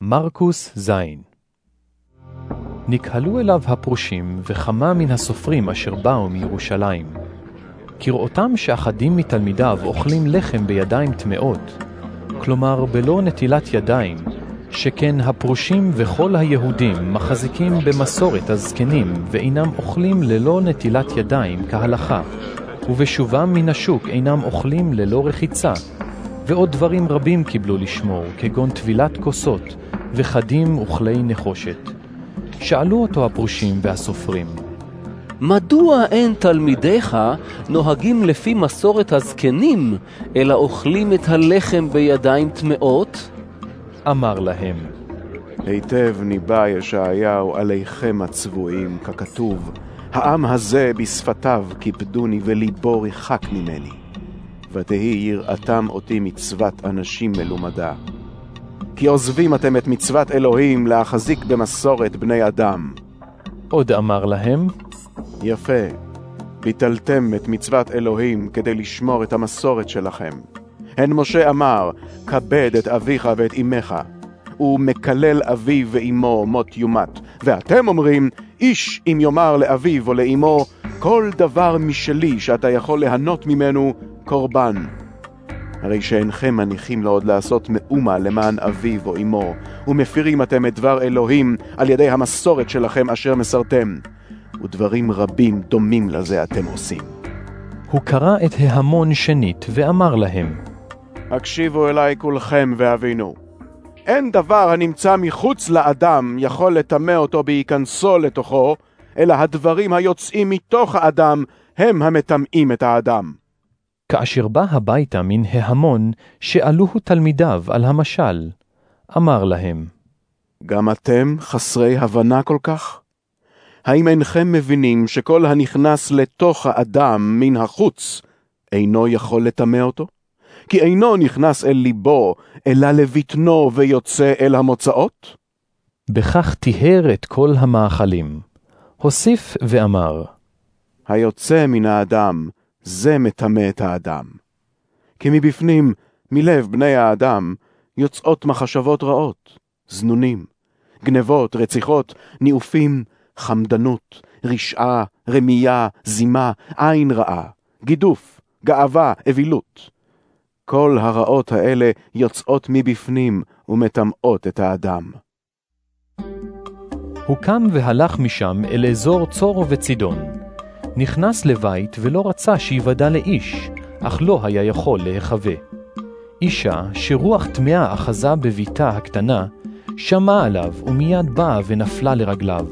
מרקוס ז. נקהלו אליו הפרושים וכמה מן הסופרים אשר באו מירושלים. כראותם שאחדים מתלמידיו אוכלים לחם בידיים טמאות, כלומר בלא נטילת ידיים, שכן הפרושים וכל היהודים מחזיקים במסורת הזקנים ואינם אוכלים ללא נטילת ידיים כהלכה, ובשובם מן השוק אינם אוכלים ללא רחיצה, ועוד דברים רבים קיבלו לשמור, כגון טבילת כוסות, וחדים וכלי נחושת. שאלו אותו הפרושים והסופרים, מדוע אין תלמידיך נוהגים לפי מסורת הזקנים, אלא אוכלים את הלחם בידיים טמאות? אמר להם, היטב ניבא ישעיהו עליכם הצבועים, ככתוב, העם הזה בשפתיו כיבדוני וליבו ריחק ממני. ותהי יראתם אותי מצוות אנשים מלומדה. כי עוזבים אתם את מצוות אלוהים להחזיק במסורת בני אדם. עוד אמר להם, יפה, ביטלתם את מצוות אלוהים כדי לשמור את המסורת שלכם. הן משה אמר, כבד את אביך ואת אמך, ומקלל אביו ואמו מות יומת. ואתם אומרים, איש אם יאמר לאביו או לאמו, כל דבר משלי שאתה יכול ליהנות ממנו, קורבן. הרי שאינכם מניחים לו עוד לעשות מאומה למען אביו או אמו, ומפירים אתם את דבר אלוהים על ידי המסורת שלכם אשר מסרתם. ודברים רבים דומים לזה אתם עושים. הוא קרא את ההמון שנית ואמר להם, הקשיבו אליי כולכם והבינו. אין דבר הנמצא מחוץ לאדם יכול לטמא אותו בהיכנסו לתוכו, אלא הדברים היוצאים מתוך האדם הם המטמאים את האדם. כאשר בא הביתה מן ההמון, שאלוהו תלמידיו על המשל. אמר להם, גם אתם חסרי הבנה כל כך? האם אינכם מבינים שכל הנכנס לתוך האדם מן החוץ אינו יכול לטמא אותו? כי אינו נכנס אל ליבו, אלא לבטנו ויוצא אל המוצאות? בכך טיהר את כל המאכלים. הוסיף ואמר, היוצא מן האדם, זה מטמא את האדם. כי מבפנים, מלב בני האדם, יוצאות מחשבות רעות, זנונים, גנבות, רציחות, ניאופים, חמדנות, רשעה, רמייה, זימה, עין רעה, גידוף, גאווה, אווילות. כל הרעות האלה יוצאות מבפנים ומטמאות את האדם. הוא קם והלך משם אל אזור צור וצידון. נכנס לבית ולא רצה שיוודע לאיש, אך לא היה יכול להיחווה. אישה, שרוח טמאה אחזה בביתה הקטנה, שמעה עליו ומיד באה ונפלה לרגליו,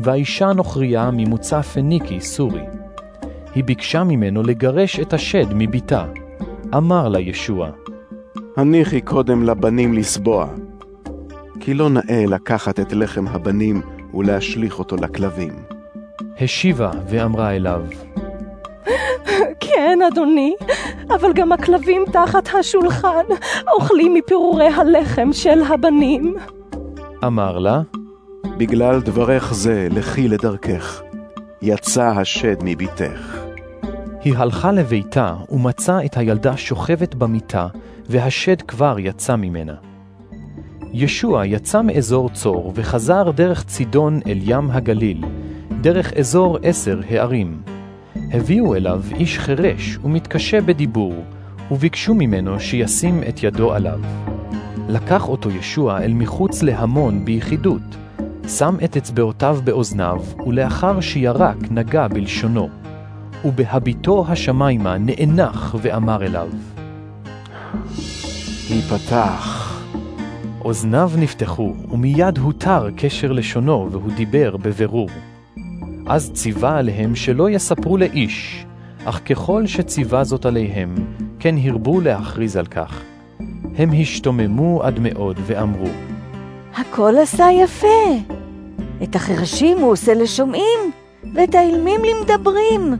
והאישה נוכריה ממוצא פניקי סורי. היא ביקשה ממנו לגרש את השד מביתה. אמר לה ישוע, הניחי קודם לבנים לסבוע, כי לא נאה לקחת את לחם הבנים ולהשליך אותו לכלבים. השיבה ואמרה אליו, כן, אדוני, אבל גם הכלבים תחת השולחן אוכלים מפירורי הלחם של הבנים. אמר לה, בגלל דברך זה לכי לדרכך, יצא השד מביתך. היא הלכה לביתה ומצאה את הילדה שוכבת במיטה, והשד כבר יצא ממנה. ישוע יצא מאזור צור וחזר דרך צידון אל ים הגליל, דרך אזור עשר הערים. הביאו אליו איש חירש ומתקשה בדיבור, וביקשו ממנו שישים את ידו עליו. לקח אותו ישוע אל מחוץ להמון ביחידות, שם את אצבעותיו באוזניו, ולאחר שירק נגע בלשונו. ובהביטו השמיימה נאנח ואמר אליו, היפתח. אוזניו נפתחו, ומיד הותר קשר לשונו, והוא דיבר בבירור. אז ציווה עליהם שלא יספרו לאיש, אך ככל שציווה זאת עליהם, כן הרבו להכריז על כך. הם השתוממו עד מאוד ואמרו, הכל עשה יפה. את החרשים הוא עושה לשומעים, ואת האילמים למדברים.